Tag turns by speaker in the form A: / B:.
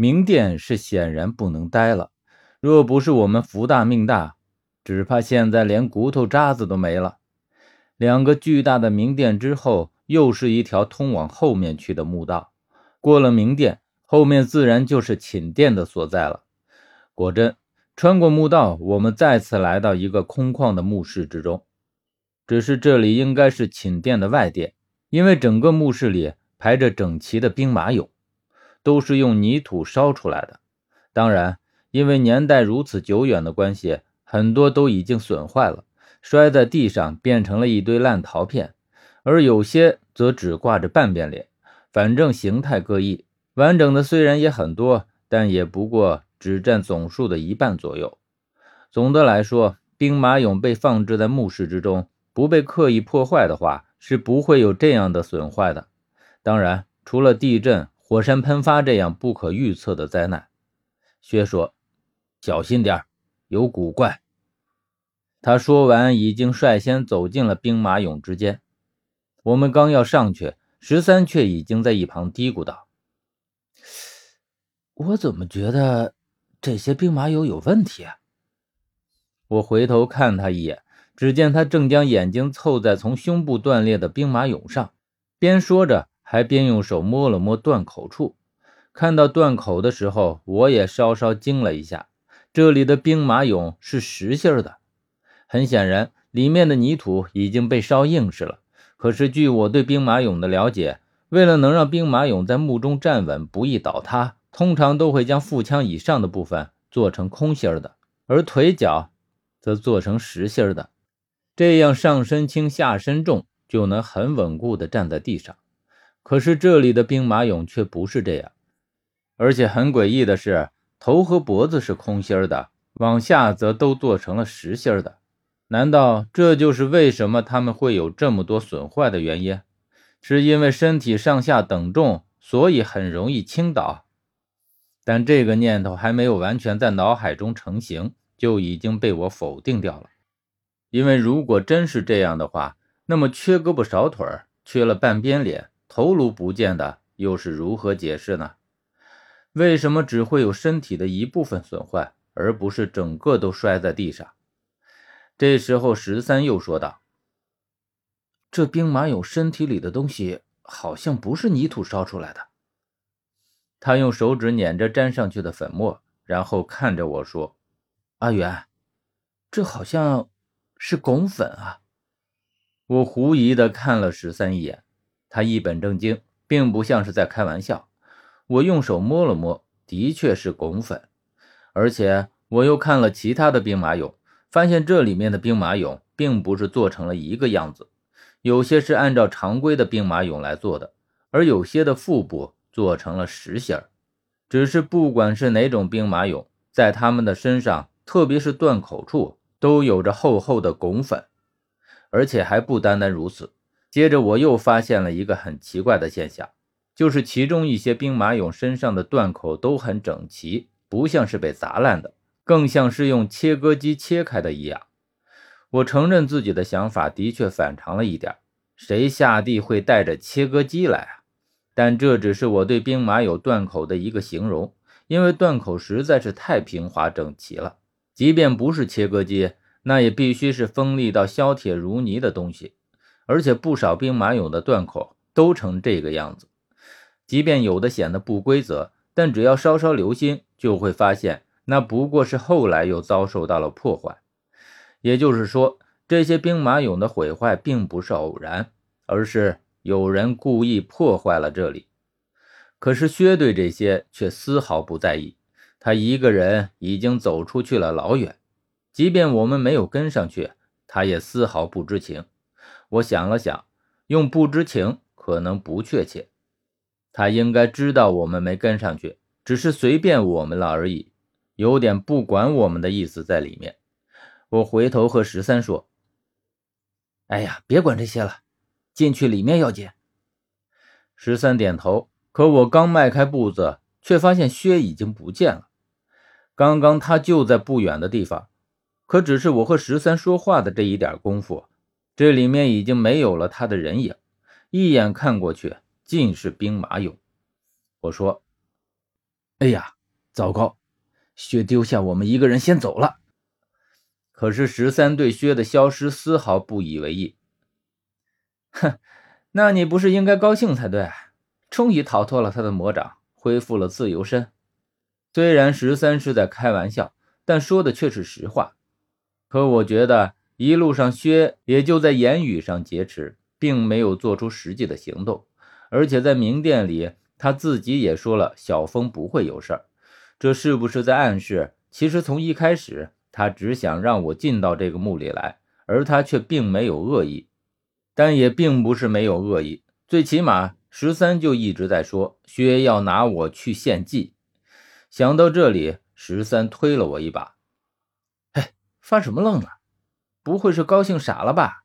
A: 明殿是显然不能待了。若不是我们福大命大，只怕现在连骨头渣子都没了。两个巨大的明殿之后，又是一条通往后面去的墓道。过了明殿，后面自然就是寝殿的所在了。果真，穿过墓道，我们再次来到一个空旷的墓室之中。只是这里应该是寝殿的外殿，因为整个墓室里排着整齐的兵马俑，都是用泥土烧出来的。当然，因为年代如此久远的关系，很多都已经损坏了，摔在地上变成了一堆烂陶片，而有些则只挂着半边脸，反正形态各异。完整的虽然也很多，但也不过只占总数的一半左右。总的来说，兵马俑被放置在墓室之中。不被刻意破坏的话，是不会有这样的损坏的。当然，除了地震、火山喷发这样不可预测的灾难。薛说：“小心点有古怪。”他说完，已经率先走进了兵马俑之间。我们刚要上去，十三却已经在一旁嘀咕道：“
B: 我怎么觉得这些兵马俑有问题？”啊？”
A: 我回头看他一眼。只见他正将眼睛凑在从胸部断裂的兵马俑上，边说着，还边用手摸了摸断口处。看到断口的时候，我也稍稍惊了一下。这里的兵马俑是实心的，很显然，里面的泥土已经被烧硬实了。可是，据我对兵马俑的了解，为了能让兵马俑在墓中站稳，不易倒塌，通常都会将腹腔以上的部分做成空心的，而腿脚则做成实心的。这样上身轻下身重，就能很稳固地站在地上。可是这里的兵马俑却不是这样，而且很诡异的是，头和脖子是空心的，往下则都做成了实心的。难道这就是为什么他们会有这么多损坏的原因？是因为身体上下等重，所以很容易倾倒？但这个念头还没有完全在脑海中成型，就已经被我否定掉了。因为如果真是这样的话，那么缺胳膊少腿、缺了半边脸、头颅不见的，又是如何解释呢？为什么只会有身体的一部分损坏，而不是整个都摔在地上？这时候，十三又说道：“
B: 这兵马俑身体里的东西，好像不是泥土烧出来的。”
A: 他用手指捻着粘上去的粉末，然后看着我说：“
B: 阿元，这好像……”是汞粉啊！
A: 我狐疑的看了十三一眼，他一本正经，并不像是在开玩笑。我用手摸了摸，的确是汞粉。而且我又看了其他的兵马俑，发现这里面的兵马俑并不是做成了一个样子，有些是按照常规的兵马俑来做的，而有些的腹部做成了实心儿。只是不管是哪种兵马俑，在他们的身上，特别是断口处。都有着厚厚的汞粉，而且还不单单如此。接着我又发现了一个很奇怪的现象，就是其中一些兵马俑身上的断口都很整齐，不像是被砸烂的，更像是用切割机切开的一样。我承认自己的想法的确反常了一点，谁下地会带着切割机来啊？但这只是我对兵马俑断口的一个形容，因为断口实在是太平滑整齐了。即便不是切割机，那也必须是锋利到削铁如泥的东西。而且不少兵马俑的断口都成这个样子，即便有的显得不规则，但只要稍稍留心，就会发现那不过是后来又遭受到了破坏。也就是说，这些兵马俑的毁坏并不是偶然，而是有人故意破坏了这里。可是薛对这些却丝毫不在意。他一个人已经走出去了老远，即便我们没有跟上去，他也丝毫不知情。我想了想，用“不知情”可能不确切，他应该知道我们没跟上去，只是随便我们了而已，有点不管我们的意思在里面。我回头和十三说：“
B: 哎呀，别管这些了，进去里面要紧。”
A: 十三点头，可我刚迈开步子，却发现薛已经不见了。刚刚他就在不远的地方，可只是我和十三说话的这一点功夫，这里面已经没有了他的人影。一眼看过去，尽是兵马俑。我说：“
B: 哎呀，糟糕！薛丢下我们一个人先走了。
A: 可是十三对薛的消失丝毫不以为意。
B: 哼，那你不是应该高兴才对？终于逃脱了他的魔掌，恢复了自由身。
A: 虽然十三是在开玩笑，但说的却是实话。可我觉得一路上薛也就在言语上劫持，并没有做出实际的行动。而且在明殿里，他自己也说了小峰不会有事儿。这是不是在暗示，其实从一开始？他只想让我进到这个墓里来，而他却并没有恶意，但也并不是没有恶意。最起码十三就一直在说薛要拿我去献祭。想到这里，十三推了我一把：“
B: 嘿，发什么愣啊？不会是高兴傻了吧？”